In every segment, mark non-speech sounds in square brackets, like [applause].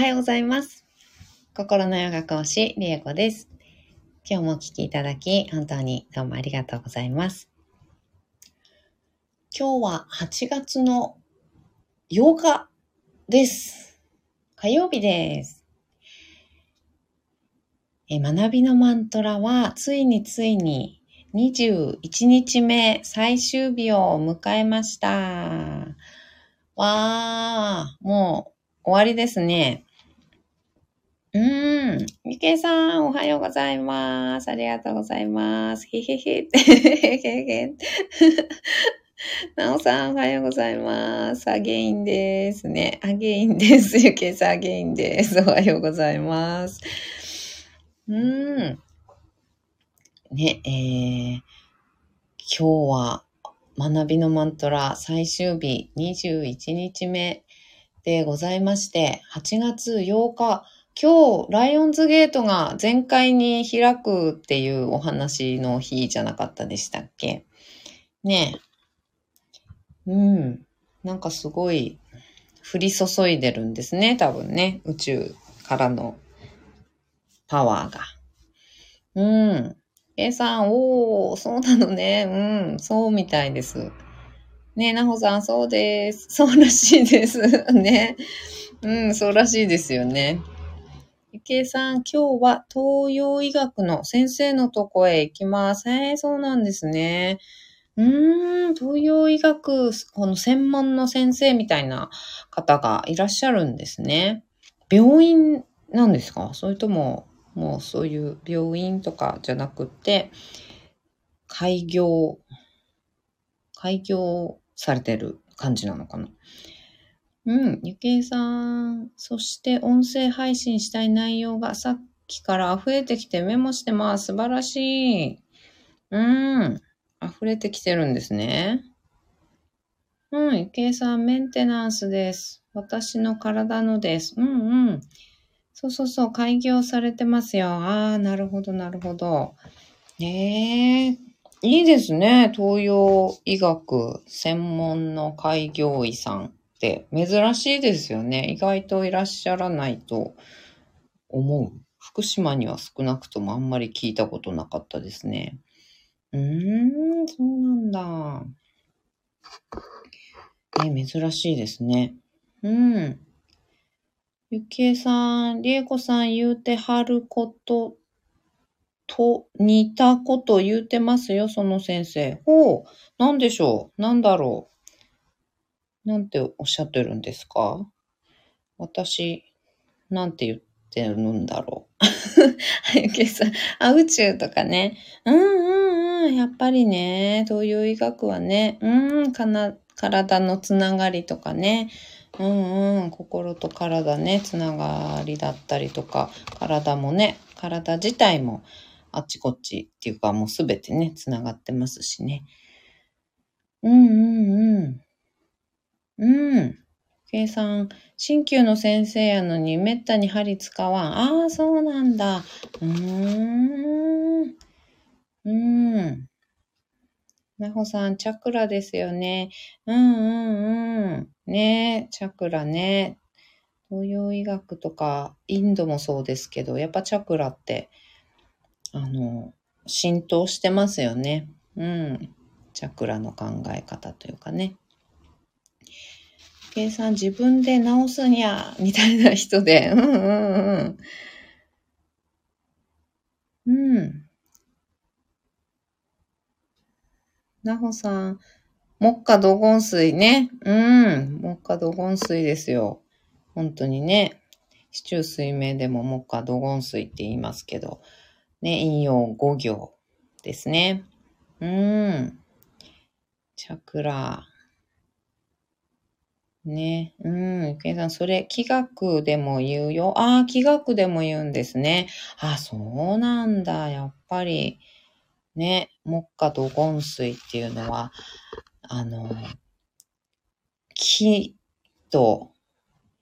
はようございます。心のヨガ講師、リエコです。今日もお聞きいただき、本当にどうもありがとうございます。今日は8月の8日です。火曜日です。え学びのマントラは、ついについに21日目、最終日を迎えました。わー、もう終わりですね。うーん。ゆけいさん、おはようございます。ありがとうございます。へへへ。へへへ。なおさん、おはようございます。アゲインですね。アゲインです。ゆけいさん、アゲインです。おはようございます。うーん。ね、えー、今日は学びのマントラ最終日21日目でございまして、8月8日、今日、ライオンズゲートが全開に開くっていうお話の日じゃなかったでしたっけ？ねえ。うん。なんかすごい降り注いでるんですね、多分ね。宇宙からのパワーが。うん。A さん、おー、そうなのね。うん、そうみたいです。ねえ、なほさん、そうです。そうらしいです。[laughs] ね。うん、そうらしいですよね。ゆきえさん、今日は東洋医学の先生のとこへ行きます。えー、そうなんですね。うーん、東洋医学、この専門の先生みたいな方がいらっしゃるんですね。病院なんですか？それとも、もうそういう病院とかじゃなくて、開業、開業されてる感じなのかな？うん、ゆけいさん。そして音声配信したい内容がさっきから溢れてきてメモしてます。素晴らしい。うん、溢れてきてるんですね。うん、ゆけいさん、メンテナンスです。私の体のです。うんうん。そうそうそう、開業されてますよ。ああ、なるほど、なるほど。ええいいですね。東洋医学専門の開業医さんって珍しいですよね。意外といらっしゃらないと思う。福島には少なくともあんまり聞いたことなかったですね。うーん、そうなんだ。ね、珍しいですね。うん。ゆきえさん、りえこさん言うてはることと似たこと言うてますよ、その先生。ほう、なんでしょう？なんだろう？なんておっしゃってるんですか？私、なんて言ってるんだろう？ゆきえさん、あ、宇宙とかね。うんうんうん、やっぱりね、東洋医学はね、うん、かな、体のつながりとかね。うんうん、心と体ね、つながりだったりとか、体もね、体自体もあっちこっちっていうかもうすべてね、つながってますしね。うんうんうん。うん。計算、鍼灸の先生やのにめったに針使わん。ああ、そうなんだ。うーん。うーん。なほさん、チャクラですよね。うんうんうん。ねチャクラね。東洋医学とか、インドもそうですけど、やっぱチャクラって、あの、浸透してますよね。うん。チャクラの考え方というかね。計算自分で直すにゃ、みたいな人で。[laughs] うんうんうん。うん。なほさん、木下土金水ね。うん。木下土金水ですよ。本当にね。市中水明でも木下土金水って言いますけど。ね、引用五行ですね。うん。チャクラ。ね。うん。ゆけいさん、それ、気学でも言うよ。ああ、気学でも言うんですね。あ、そうなんだ。やっぱり。ね。木下土金水っていうのは、あの、木と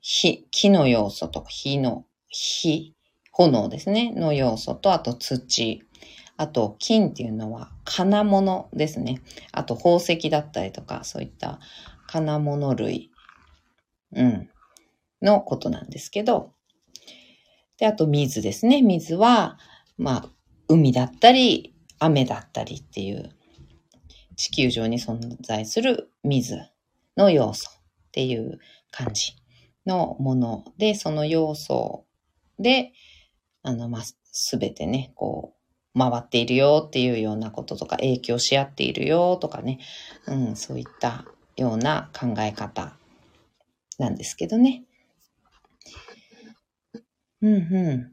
火、木の要素と火の、火、炎ですね、の要素と、あと土、あと金っていうのは金物ですね。あと宝石だったりとか、そういった金物類、うん、のことなんですけど、で、あと水ですね。水は、まあ、海だったり、雨だったりっていう地球上に存在する水の要素っていう感じのもので、その要素で、あの、まあ、すべてね、こう、回っているよっていうようなこととか、影響し合っているよとかね、うん、そういったような考え方なんですけどね。うんうん。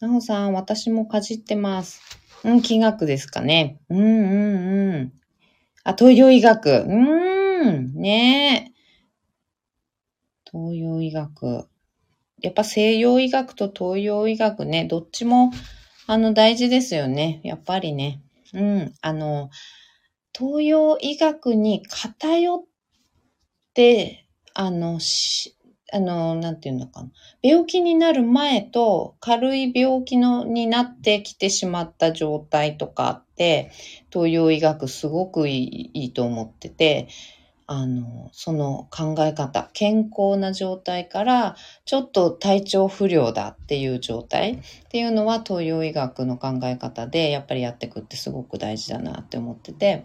なおさん、私もかじってます。うん、気学ですかね。うんうんうん。あ、東洋医学。うーん、ねえ。東洋医学。やっぱ西洋医学と東洋医学ね、どっちも、あの、大事ですよね。やっぱりね。うん、あの、東洋医学に偏って、あの、し、あの、なんていうのかな。病気になる前と軽い病気のになってきてしまった状態とかあって、東洋医学すごくいいいいと思ってて、あの、その考え方、健康な状態から、ちょっと体調不良だっていう状態っていうのは東洋医学の考え方で、やっぱりやっていくってすごく大事だなって思ってて。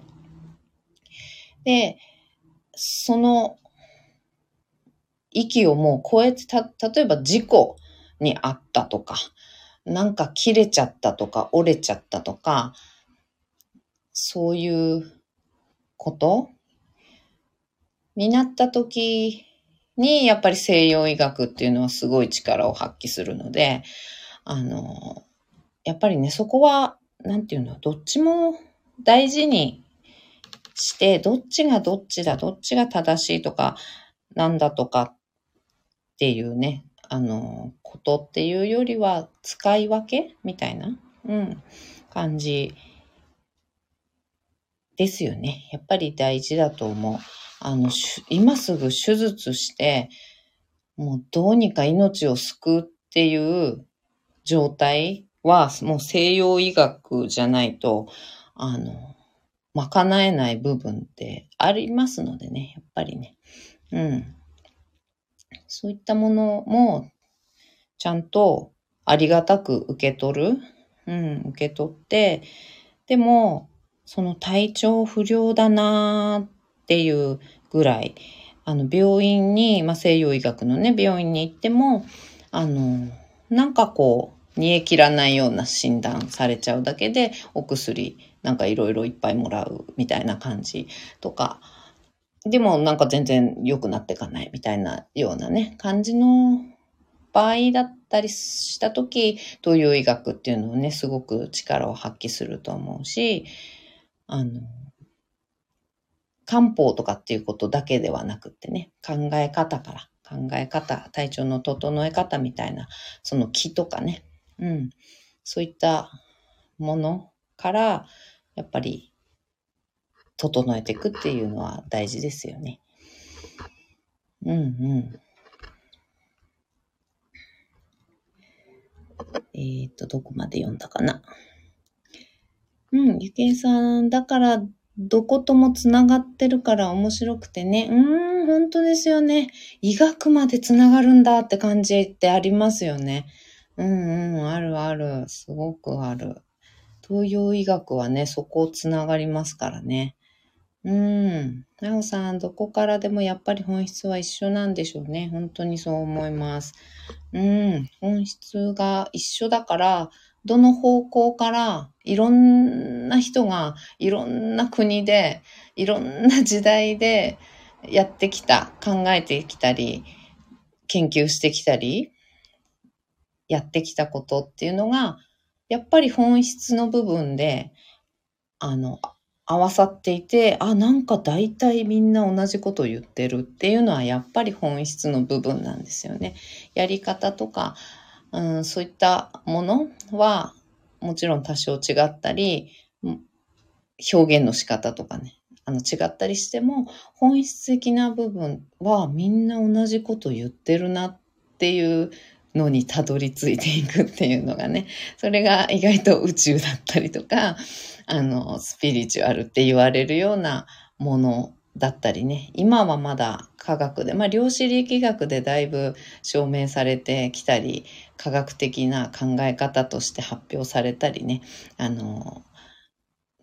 で、その域をもう超えて、た、例えば事故にあったとか、なんか切れちゃったとか、折れちゃったとか、そういうこと？になった時に、やっぱり西洋医学っていうのはすごい力を発揮するので、あの、やっぱりね、そこは、なんていうの、どっちも大事にして、どっちがどっちだ、どっちが正しいとか、なんだとかっていうね、あの、ことっていうよりは、使い分けみたいな、うん、感じですよね。やっぱり大事だと思う。あの、今すぐ手術して、もうどうにか命を救うっていう状態は、もう西洋医学じゃないと、あの、賄えない部分ってありますのでね、やっぱりね。うん。そういったものも、ちゃんとありがたく受け取る。うん、受け取って、でも、その体調不良だなーっていうぐらい、あの、病院に、まあ、西洋医学のね、病院に行っても、あの、なんかこう、煮え切らないような診断されちゃうだけで、お薬、なんかいろいろいっぱいもらうみたいな感じとか、でもなんか全然良くなっていかないみたいなようなね、感じの場合だったりしたとき、東洋医学っていうのをね、すごく力を発揮すると思うし、あの、漢方とかっていうことだけではなくってね、考え方から、考え方、体調の整え方みたいな、その気とかね、うん、そういったものから、やっぱり、整えていくっていうのは大事ですよね。うんうん。えっ、と、どこまで読んだかな。うん、ゆけいさん、だから、どこともつながってるから面白くてね。うーん、本当ですよね。医学までつながるんだって感じってありますよね。うんうん、あるある。すごくある。東洋医学はね、そこをつながりますからね。うん。なおさん、どこからでもやっぱり本質は一緒なんでしょうね。本当にそう思います。うん。本質が一緒だから、どの方向からいろんな人がいろんな国でいろんな時代でやってきた、考えてきたり、研究してきたり、やってきたことっていうのが、やっぱり本質の部分で、あの、合わさっていて、あ、なんか大体みんな同じこと言ってるっていうのはやっぱり本質の部分なんですよね。やり方とか、うん、そういったものはもちろん多少違ったり、表現の仕方とかね、あの違ったりしても、本質的な部分はみんな同じこと言ってるなっていうのにたどり着いていくっていうのがね、それが意外と宇宙だったりとか、あの、スピリチュアルって言われるようなものだったりね、今はまだ科学で、まあ量子力学でだいぶ証明されてきたり、科学的な考え方として発表されたりね、あの、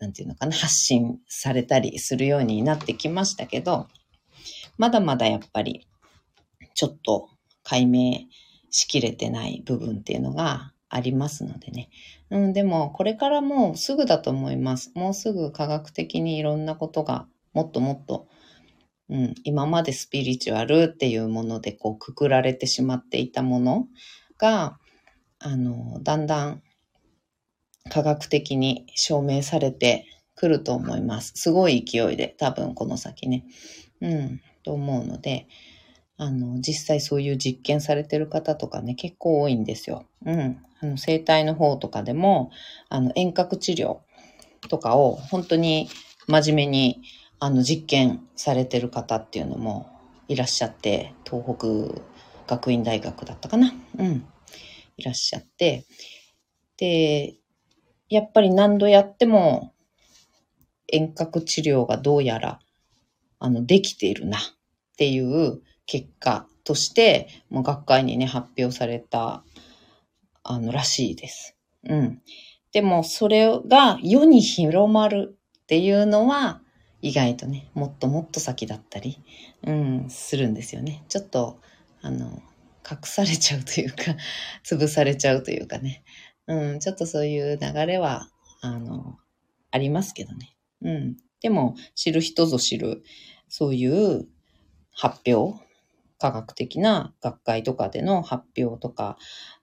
なんていうのかな、発信されたりするようになってきましたけど、まだまだやっぱり、ちょっと解明しきれてない部分っていうのがありますのでね。うん、でも、これからもうすぐだと思います。もうすぐ科学的にいろんなことがもっともっと、うん、今までスピリチュアルっていうものでこうくくられてしまっていたものが、あの、だんだん科学的に証明されてくると思います。すごい勢いで、多分この先ね。うん、と思うので、あの、実際そういう実験されてる方とかね、結構多いんですよ。うん。あの、生体の方とかでも、あの、遠隔治療とかを本当に真面目にあの実験されてる方っていうのもいらっしゃって、東北学院大学だったかな？うん。いらっしゃって、で、やっぱり何度やっても遠隔治療がどうやらあのできているなっていう結果として、もう学会にね、発表された、あの、らしいです。うん。でも、それが世に広まるっていうのは、意外とね、もっともっと先だったり、うん、するんですよね。ちょっと、あの、隠されちゃうというか、[laughs] 潰されちゃうというかね。うん、ちょっとそういう流れは、あの、ありますけどね。うん。でも、知る人ぞ知る、そういう発表、科学的な学会とかでの発表とか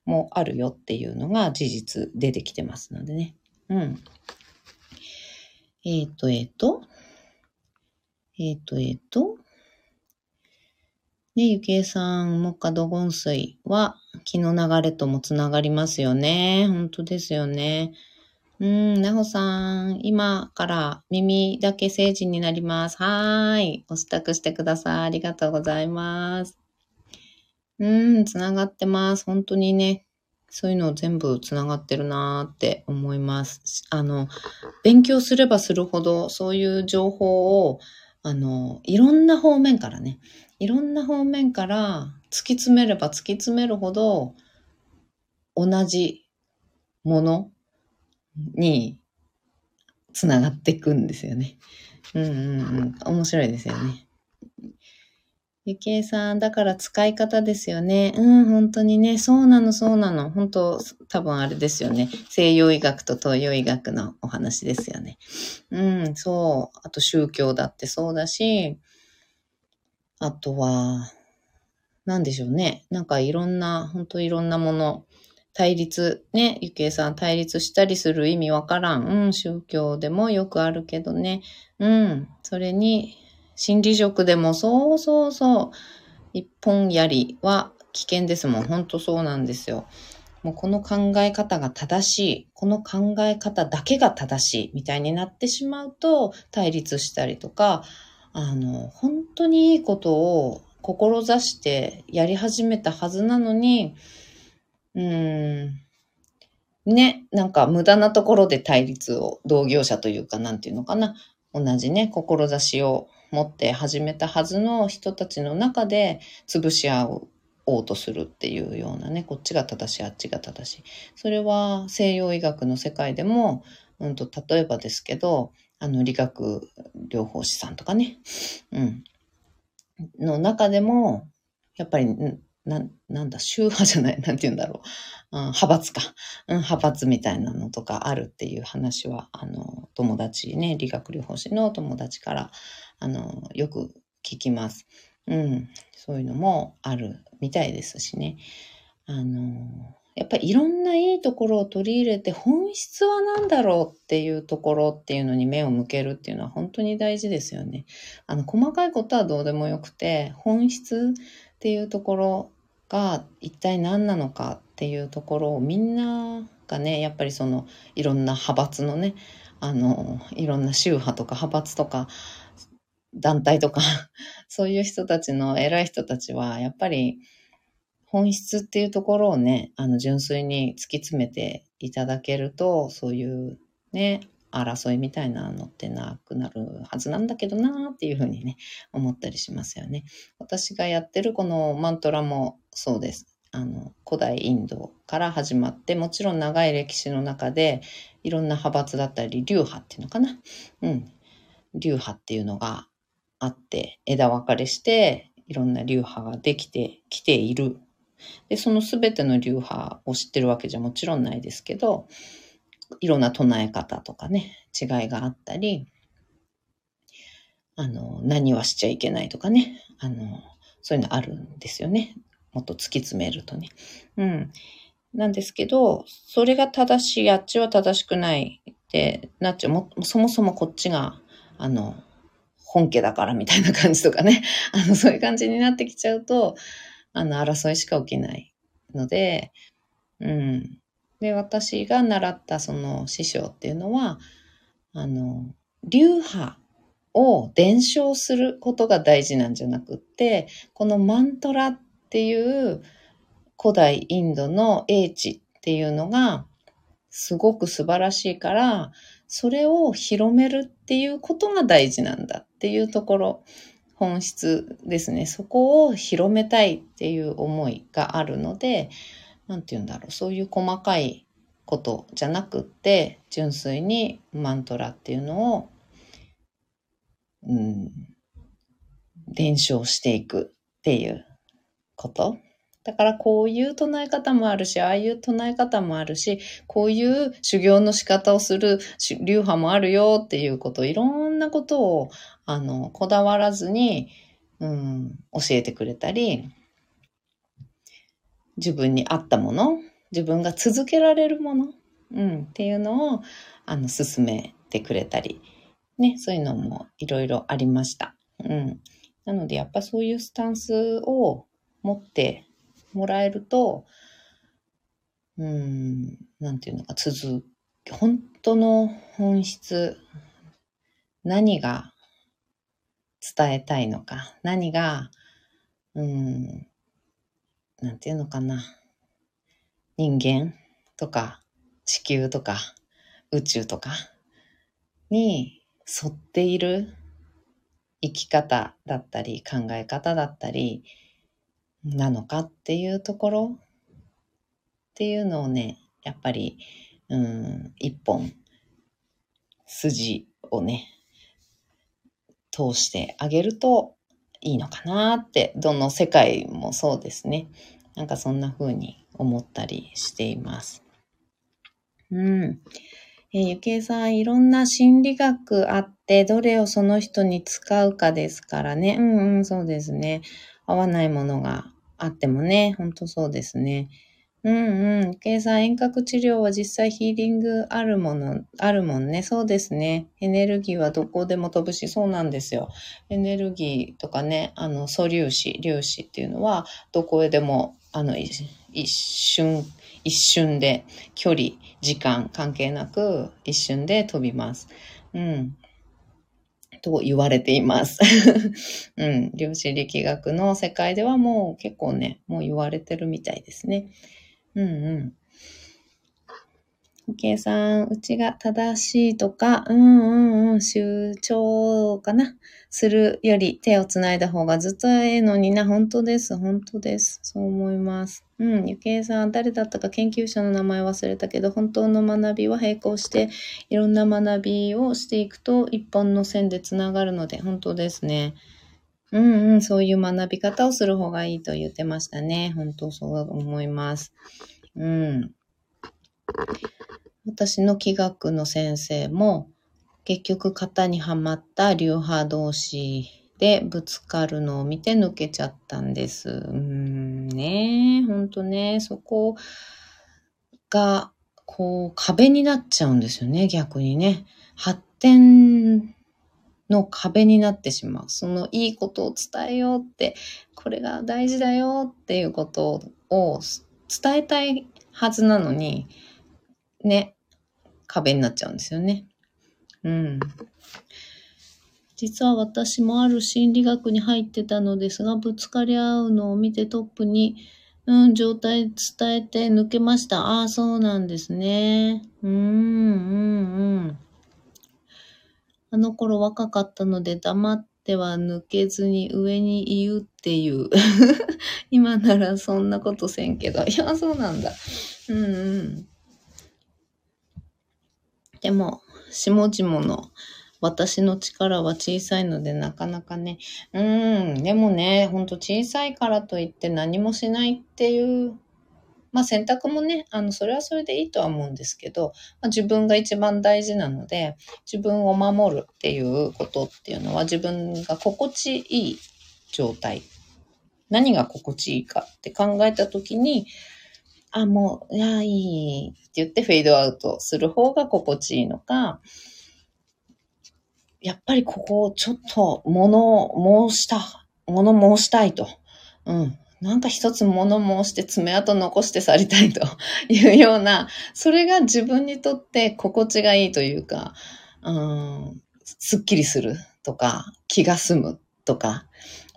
もあるよっていうのが事実出てきてますのでね。うん。えっ、ー、と、えっ、ー、と、えっ、ー、と、えっ、と、ね、ゆきえさん、木下土言水は気の流れともつながりますよね。本当ですよね。うん、なほさん、今から耳だけ成人になります。はーい。お支度してください。ありがとうございます。うん、つながってます。本当にね、そういうの全部つながってるなーって思います。あの、勉強すればするほど、そういう情報をあの、いろんな方面からね、いろんな方面から突き詰めれば突き詰めるほど、同じものにつながっていくんですよね。うんうんうん。面白いですよね。ゆきえさん、だから使い方ですよね。うん、本当にね、そうなの、そうなの。本当、多分あれですよね。西洋医学と東洋医学のお話ですよね。うん、そう。あと宗教だってそうだし、あとは、なんでしょうね。なんかいろんな、本当いろんなもの、対立、ね、ゆきえさん対立したりする意味わからん。うん、宗教でもよくあるけどね。うん、それに心理職でもそうそうそう。一本槍は危険ですもん。ほんとそうなんですよ。もうこの考え方が正しい。この考え方だけが正しい。みたいになってしまうと対立したりとか、あの、本当にいいことを志してやり始めたはずなのに、うん、ね、なんか無駄なところで対立を、同業者というか、なんていうのかな。同じね、志を持って始めたはずの人たちの中で潰し合おうとするっていうようなね、こっちが正しい、あっちが正しい。それは西洋医学の世界でも、うんと、例えばですけど、あの、理学療法士さんとかね、うん、の中でも、やっぱり、な、なんだ、宗派じゃない、[laughs] なんて言うんだろう。うん、派閥か。うん、派閥みたいなのとかあるっていう話は、あの、友達ね、理学療法士の友達から、あの、よく聞きます。うん、そういうのもあるみたいですしね。あの、やっぱりいろんないいところを取り入れて本質は何だろうっていうところっていうのに目を向けるっていうのは本当に大事ですよね。あの、細かいことはどうでもよくて、本質っていうところが一体何なのかっていうところをみんながね、やっぱりそのいろんな派閥のね、あの、いろんな宗派とか派閥とか団体とか [laughs] そういう人たちの偉い人たちは、やっぱり本質っていうところをね、あの、純粋に突き詰めていただけると、そういうね、争いみたいなのってなくなるはずなんだけどなっていうふうにね、思ったりしますよね。私がやってるこのマントラもそうです。あの、古代インドから始まって、もちろん長い歴史の中で、いろんな派閥だったり、流派っていうのかな。うん。流派っていうのがあって、枝分かれして、いろんな流派ができてきている。で、その全ての流派を知ってるわけじゃもちろんないですけど、いろんな唱え方とかね、違いがあったり、あの、何はしちゃいけないとかね、あの、そういうのあるんですよね。もっと突き詰めるとね。うん。なんですけど、それが正しい、あっちは正しくないってなっちゃう。もそもそもこっちが、あの、本家だからみたいな感じとかね。[laughs] あの、そういう感じになってきちゃうと、あの、争いしか起きないので、うん。で、私が習ったその師匠っていうのは、あの、流派を伝承することが大事なんじゃなくって、このマントラっていう古代インドの英知っていうのがすごく素晴らしいから、それを広めるっていうことが大事なんだっていうところ、本質ですね。そこを広めたいっていう思いがあるので、なんて言うんだろう、そういう細かいことじゃなくって、純粋にマントラっていうのを、うん、伝承していくっていうこと。だからこういう唱え方もあるし、ああいう唱え方もあるし、こういう修行の仕方をする流派もあるよっていうこと、いろんなことを、あの、こだわらずに、うん、教えてくれたり、自分に合ったもの、自分が続けられるもの、うん、っていうのを、あの、進めてくれたり、ね、そういうのもいろいろありました。うん。なので、やっぱそういうスタンスを持ってもらえると、うん、なんていうのか、続本当の本質、何が伝えたいのか、何が、うん、なんていうのかな、人間とか地球とか宇宙とかに沿っている生き方だったり考え方だったり、なのかっていうところっていうのをね、やっぱり、うん、一本筋をね、通してあげるといいのかなって、どの世界もそうですね。なんかそんな風に思ったりしています。うん。えー、ゆけいさん、いろんな心理学あって、どれをその人に使うかですからね。うんうん、そうですね。合わないものがあってもね、ほんとそうですね。うんうん。計算遠隔治療は実際ヒーリングあるもの、あるもんね。そうですね。エネルギーはどこでも飛ぶし、そうなんですよ。エネルギーとかね、あの、素粒子、粒子っていうのは、どこへでも、あの、一瞬、一瞬で、距離、時間関係なく、一瞬で飛びます。うん。と言われています。[laughs] うん。量子力学の世界ではもう結構ね、もう言われてるみたいですね。うんうん。計算、うちが正しいとか、うんうんうん、集長かな。するより手をつないだ方がずっとええのにな。本当です。本当です。そう思います。うん。ゆけいさん、誰だったか研究者の名前忘れたけど、本当の学びは並行して、いろんな学びをしていくと、一本の線でつながるので、本当ですね。うんうん、そういう学び方をする方がいいと言ってましたね。本当そう思います。うん。私の気学の先生も、結局型にはまった流派同士でぶつかるのを見て抜けちゃったんです。うんね、ほんとね、そこが、こう、壁になっちゃうんですよね、逆にね。発展の壁になってしまう。そのいいことを伝えようって、これが大事だよっていうことを伝えたいはずなのに、ね、壁になっちゃうんですよね。うん。実は私もある心理学に入ってたのですが、ぶつかり合うのを見てトップに、うん、状態伝えて抜けました。ああ、そうなんですね。うん、うん、うん。あの頃若かったので黙っては抜けずに上に言うっていう。[laughs] 今ならそんなことせんけど。いや、そうなんだ。うんうん。でも、下々の私の力は小さいのでなかなかね。うん。でもね、ほんと小さいからといって何もしないっていうまあ選択もね、あの、それはそれでいいとは思うんですけど、まあ、自分が一番大事なので、自分を守るっていうことっていうのは自分が心地いい状態。何が心地いいかって考えたときに、あ、もう、いや、いいって言ってフェードアウトする方が心地いいのか、やっぱりここをちょっと物を申した、物申したいと。うん。なんか一つ物申して爪痕残して去りたいと [laughs] いうような、それが自分にとって心地がいいというか、うん、すっきりするとか、気が済むとか、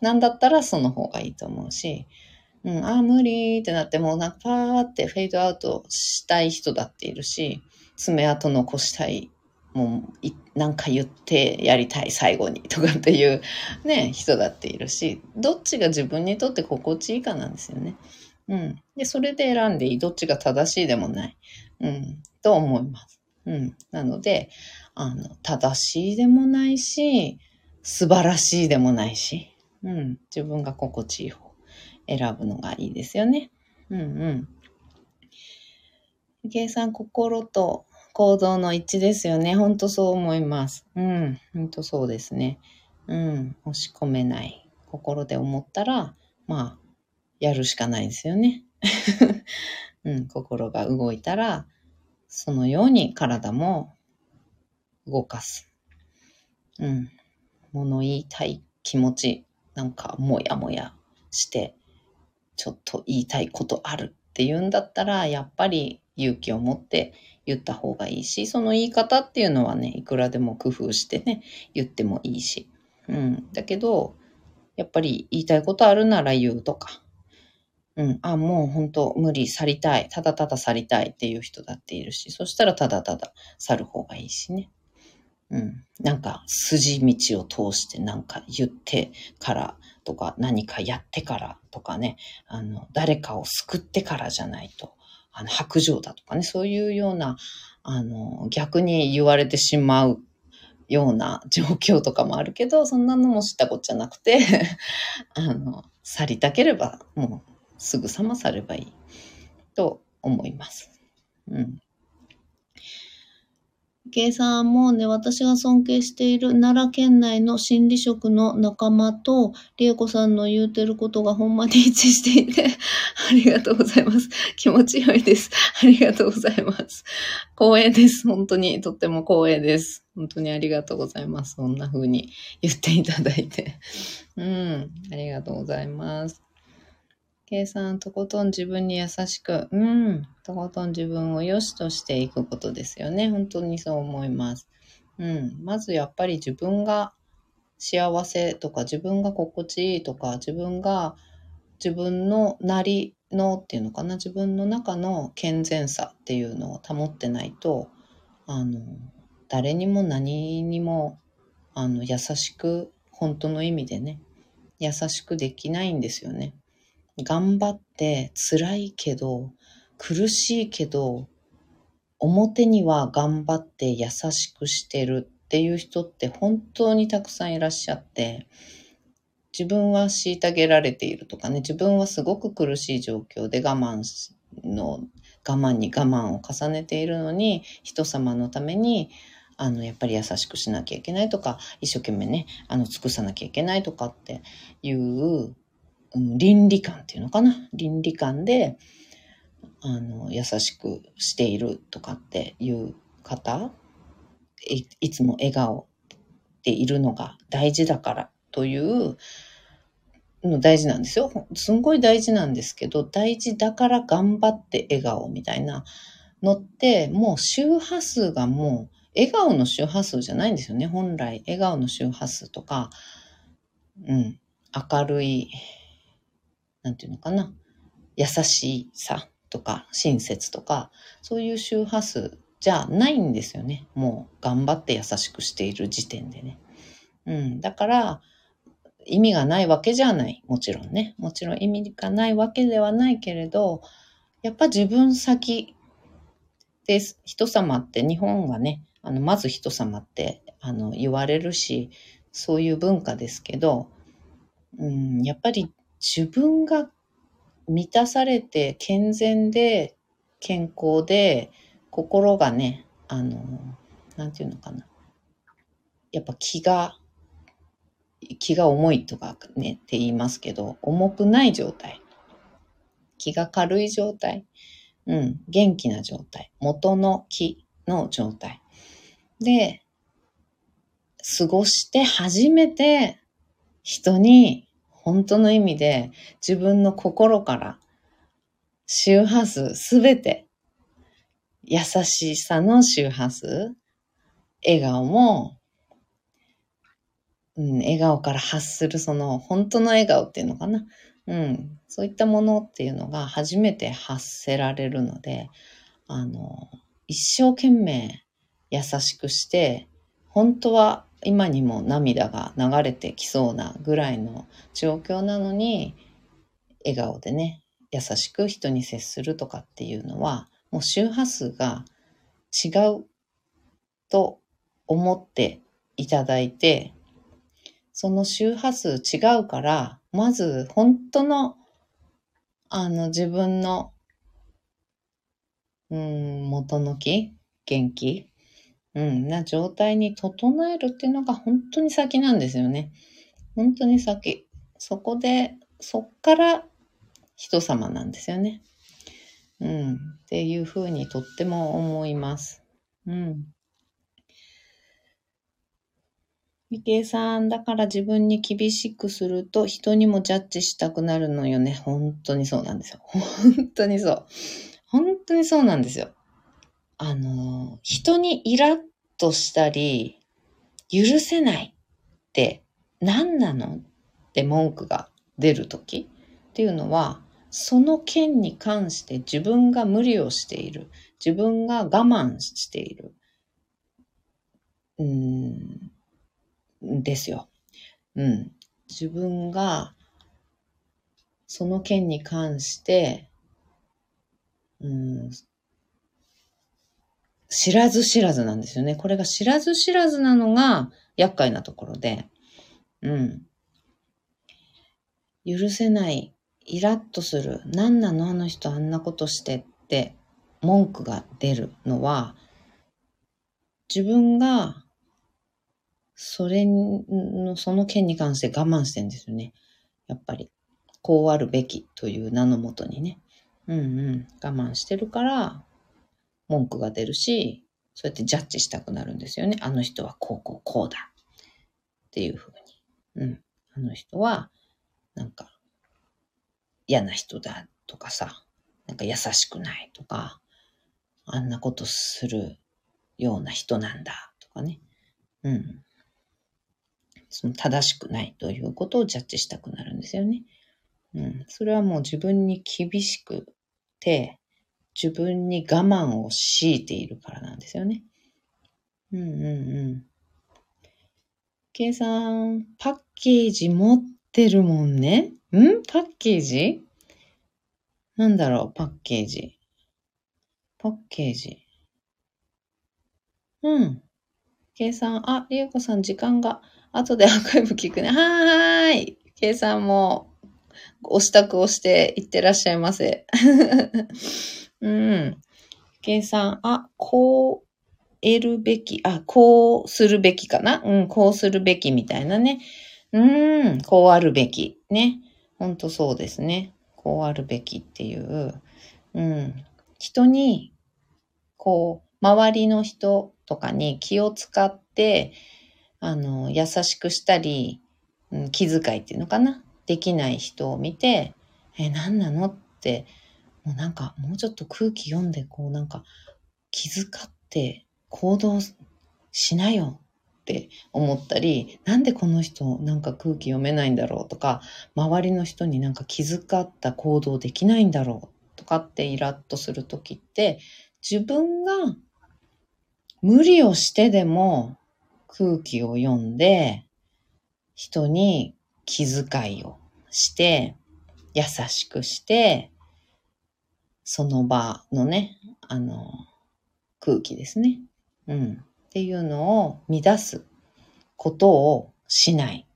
なんだったらその方がいいと思うし、うん、ああ、無理ってなってもうなんかパーってフェードアウトしたい人だっているし、爪痕残したいもう、なんか言ってやりたい、最後に、とかっていうね、人だっているし、どっちが自分にとって心地いいかなんですよね。うん。で、それで選んでいい。どっちが正しいでもない。うん。と思います。うん。なので、あの、正しいでもないし、素晴らしいでもないし、うん。自分が心地いい方選ぶのがいいですよね。うんうん。計算心と行動の一致ですよね。ほんとそう思います。うん。ほんとそうですね。うん。押し込めない心で思ったら、まあ、やるしかないですよね。[laughs] うん。心が動いたら、そのように体も動かす。うん。物言いたい気持ち、なんかもやもやして、ちょっと言いたいことあるっていうんだったら、やっぱり勇気を持って言った方がいいし、その言い方っていうのはね、いくらでも工夫してね、言ってもいいし。うん。だけど、やっぱり言いたいことあるなら言うとか。うん。あ、もう本当無理、去りたい。ただただ去りたいっていう人だっているし、そしたらただただ去る方がいいしね。うん。なんか、筋道を通してなんか言ってからとか、何かやってからとかね、あの、誰かを救ってからじゃないと、あの、白状だとかね、そういうような、あの、逆に言われてしまうような状況とかもあるけど、そんなのも知ったこっちゃなくて [laughs] あの、去りたければ、もうすぐさま去ればいいと思います。うん。計算もね、私が尊敬している奈良県内の心理職の仲間と、りえこさんの言うてることがほんまに一致していて、[laughs] ありがとうございます。気持ちよいです。ありがとうございます。光栄です。本当に、とっても光栄です。本当にありがとうございます。そんな風に言っていただいて。うん、ありがとうございます。計算、とことん自分に優しく、うん、とことん自分を良しとしていくことですよね。本当にそう思います。うん、まずやっぱり自分が幸せとか、自分が心地いいとか、自分が自分のなりのっていうのかな、自分の中の健全さっていうのを保ってないと、あの、誰にも何にも、あの、優しく、本当の意味でね、優しくできないんですよね。頑張って辛いけど、苦しいけど、表には頑張って優しくしてるっていう人って本当にたくさんいらっしゃって、自分は虐げられているとかね、自分はすごく苦しい状況で我慢の、我慢に我慢を重ねているのに、人様のために、あの、やっぱり優しくしなきゃいけないとか、一生懸命ね、あの、尽くさなきゃいけないとかっていううん、倫理観っていうのかな？倫理観で、あの、優しくしているとかっていう方、いいつも笑顔でいるのが大事だからというの大事なんですよ。すんごい大事なんですけど、大事だから頑張って笑顔みたいなのって、もう周波数がもう、笑顔の周波数じゃないんですよね。本来、笑顔の周波数とか、うん、明るいなんていうのかな、優しさとか親切とか、そういう周波数じゃないんですよね。もう頑張って優しくしている時点でね。うん。だから、意味がないわけじゃない。もちろんね。もちろん意味がないわけではないけれど、やっぱ自分先です。人様って日本はね、あの、まず人様って、あの、言われるし、そういう文化ですけど、うん、やっぱり自分が満たされて健全で健康で心がね、あの、なんていうのかな。やっぱ気が、気が重いとかねって言いますけど、重くない状態。気が軽い状態。うん、元気な状態。元の気の状態。で、過ごして初めて人に本当の意味で自分の心から周波数すべて優しさの周波数笑顔も、うん、笑顔から発するその本当の笑顔っていうのかな。うん、そういったものっていうのが初めて発せられるので、あの、一生懸命優しくして、本当は今にも涙が流れてきそうなぐらいの状況なのに、笑顔でね、優しく人に接するとかっていうのは、もう周波数が違うと思っていただいて、その周波数違うから、まず本当の、あの自分の、うん、元の気元気うん、な状態に整えるっていうのが本当に先なんですよね。本当に先。そこで、そっから人様なんですよね。うん。っていうふうにとっても思います。うん。理系さん、だから自分に厳しくすると人にもジャッジしたくなるのよね。本当にそうなんですよ。本当にそう。本当にそうなんですよ。あの、人にイラッとしたり、許せないって何なのって文句が出るときっていうのは、その件に関して自分が無理をしている。自分が我慢している。うん、ですよ。うん。自分が、その件に関して、うん、知らず知らずなんですよね。これが知らず知らずなのが厄介なところで、うん。許せない、イラッとする、何なの？あの人あんなことしてって文句が出るのは、自分がそれの、その件に関して我慢してんですよね。やっぱり。こうあるべきという名のもとにね。うんうん。我慢してるから、文句が出るし、そうやってジャッジしたくなるんですよね。あの人はこうこうこうだ。っていうふうに。うん。あの人は、なんか、嫌な人だとかさ、なんか優しくないとか、あんなことするような人なんだとかね。うん。その正しくないということをジャッジしたくなるんですよね。うん。それはもう自分に厳しくて、自分に我慢を強いているからなんですよね。うんうんうん。計算、パッケージ持ってるもんね。ん？パッケージ？なんだろう、パッケージ。パッケージ。うん。計算、あ、りえこさん時間が、後で [laughs] アーカイブ聞くね。はーい。計算も、お支度をしていってらっしゃいませ。うん。計算、あ、こう得るべき、あ、こうするべきかな？うん、こうするべきみたいなね。うん、こうあるべき。ね。ほんとそうですね。こうあるべきっていう。うん。人に、こう、周りの人とかに気を使って、あの、優しくしたり、うん、気遣いっていうのかな？できない人を見て、え、何なの？ってもうなんか、もうちょっと空気読んで、こうなんか、気遣って行動しなよって思ったり、なんでこの人なんか空気読めないんだろうとか、周りの人になんか気遣った行動できないんだろうとかってイラッとするときって、自分が無理をしてでも空気を読んで、人に気遣いをして、優しくして、その場のね、あの、空気ですね。うん。っていうのを乱すことをしない。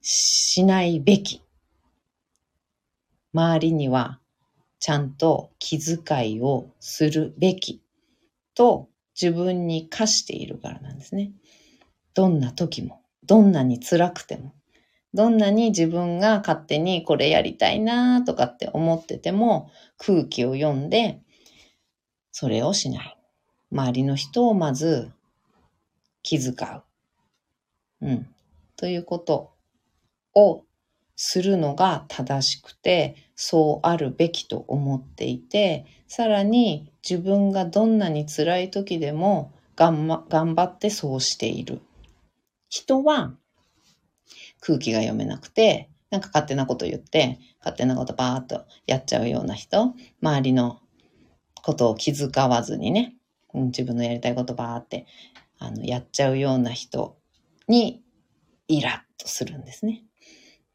しないべき。周りにはちゃんと気遣いをするべきと自分に課しているからなんですね。どんな時も、どんなに辛くても、どんなに自分が勝手にこれやりたいなとかって思ってても空気を読んでそれをしない。周りの人をまず気遣う。うん。ということをするのが正しくて、そうあるべきと思っていて、さらに自分がどんなに辛い時でも頑張ってそうしている。人は空気が読めなくて、なんか勝手なこと言って、勝手なことバーっとやっちゃうような人、周りのことを気遣わずにね、自分のやりたいことバーってあのやっちゃうような人にイラッとするんですね。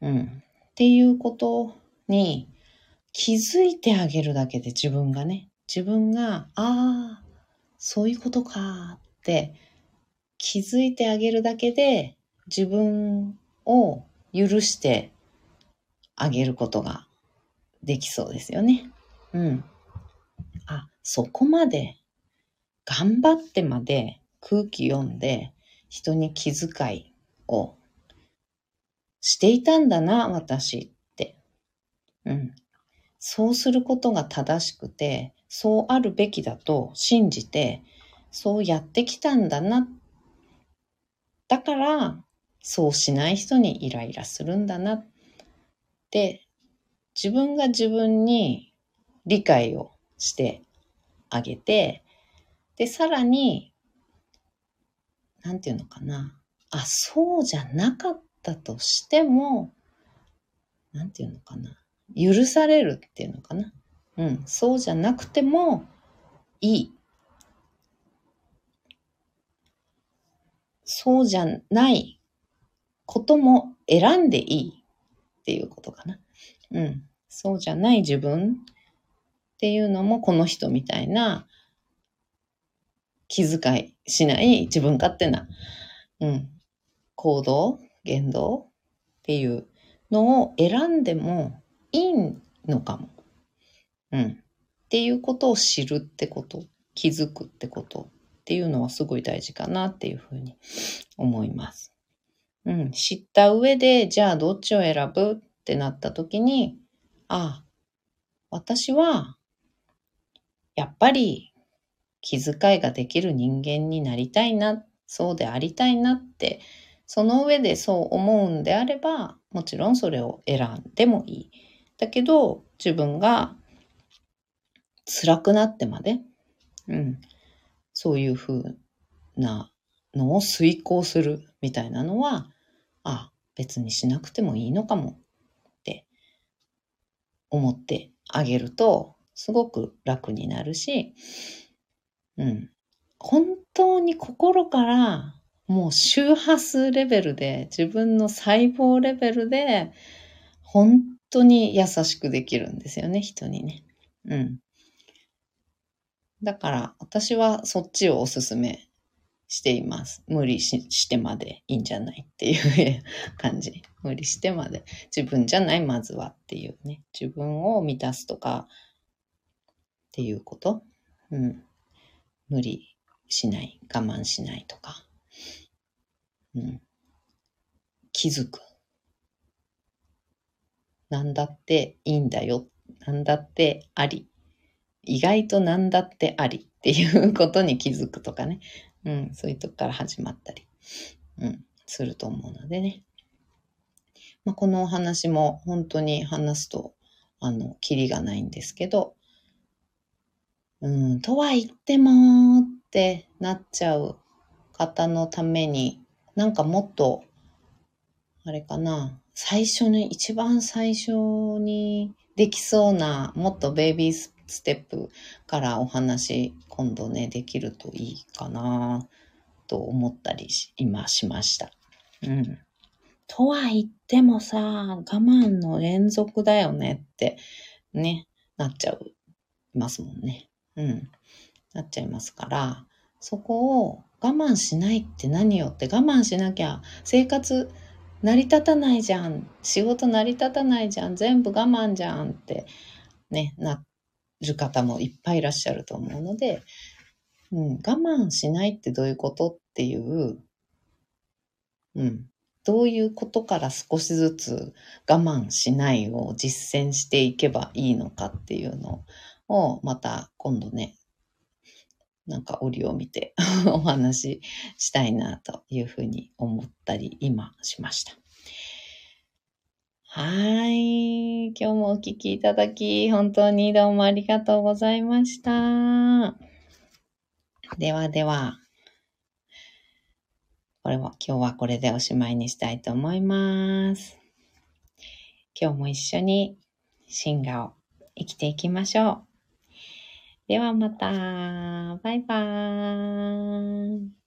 うん。っていうことに気づいてあげるだけで自分がね、自分が、ああ、そういうことかって気づいてあげるだけで自分を許してあげることができそうですよね。うん。あ、そこまで頑張ってまで空気読んで人に気遣いをしていたんだな、私って。うん。そうすることが正しくて、そうあるべきだと信じて、そうやってきたんだな。だから、そうしない人にイライラするんだなって自分が自分に理解をしてあげてでさらになんていうのかな。あそうじゃなかったとしてもなんていうのかな。許されるっていうのかな。うんそうじゃなくてもいい。そうじゃないことも選んでいいっていうことかな。うん。そうじゃない自分っていうのもこの人みたいな気遣いしない自分勝手な、うん、行動、言動っていうのを選んでもいいのかも。うん。っていうことを知るってこと、気づくってことっていうのはすごい大事かなっていうふうに思います。うん、知った上で、じゃあどっちを選ぶってなった時に、ああ、私は、やっぱり気遣いができる人間になりたいな、そうでありたいなって、その上でそう思うんであれば、もちろんそれを選んでもいい。だけど、自分が辛くなってまで、うん、そういうふうなのを遂行するみたいなのは、あ、別にしなくてもいいのかもって思ってあげると、すごく楽になるし、うん。本当に心からもう周波数レベルで、自分の細胞レベルで、本当に優しくできるんですよね、人にね。うん。だから私はそっちをおすすめしています。無理してまでいいんじゃないっていう [laughs] 感じ。無理してまで。自分じゃない、まずはっていうね。自分を満たすとかっていうこと。うん。無理しない、我慢しないとか。うん。気づく。なんだっていいんだよ。なんだってあり。意外となんだってありっていうことに気づくとかね。うん、そういうとこから始まったり、うん、すると思うのでね。まあ、このお話も本当に話すと、あの、キリがないんですけど、うん、とは言ってもってなっちゃう方のために、なんかもっと、あれかな、最初に、一番最初にできそうな、もっとベイビースステップからお話、今度ね、できるといいかなと思ったりし、今しました。うん。とは言ってもさ、我慢の連続だよねって、ね、なっちゃう、ますもんね。うん。なっちゃいますから、そこを我慢しないって何よって我慢しなきゃ生活成り立たないじゃん。仕事成り立たないじゃん。全部我慢じゃんってね、なる方もいっぱいいらっしゃると思うので、うん、我慢しないってどういうことっていう、うん、どういうことから少しずつ我慢しないを実践していけばいいのかっていうのをまた今度ね、なんか折を見て [laughs] お話ししたいなというふうに思ったり今しました。はい。今日もお聞きいただき、本当にどうもありがとうございました。ではでは、これは、今日はこれでおしまいにしたいと思います。今日も一緒に進化を生きていきましょう。ではまた。バイバーイ。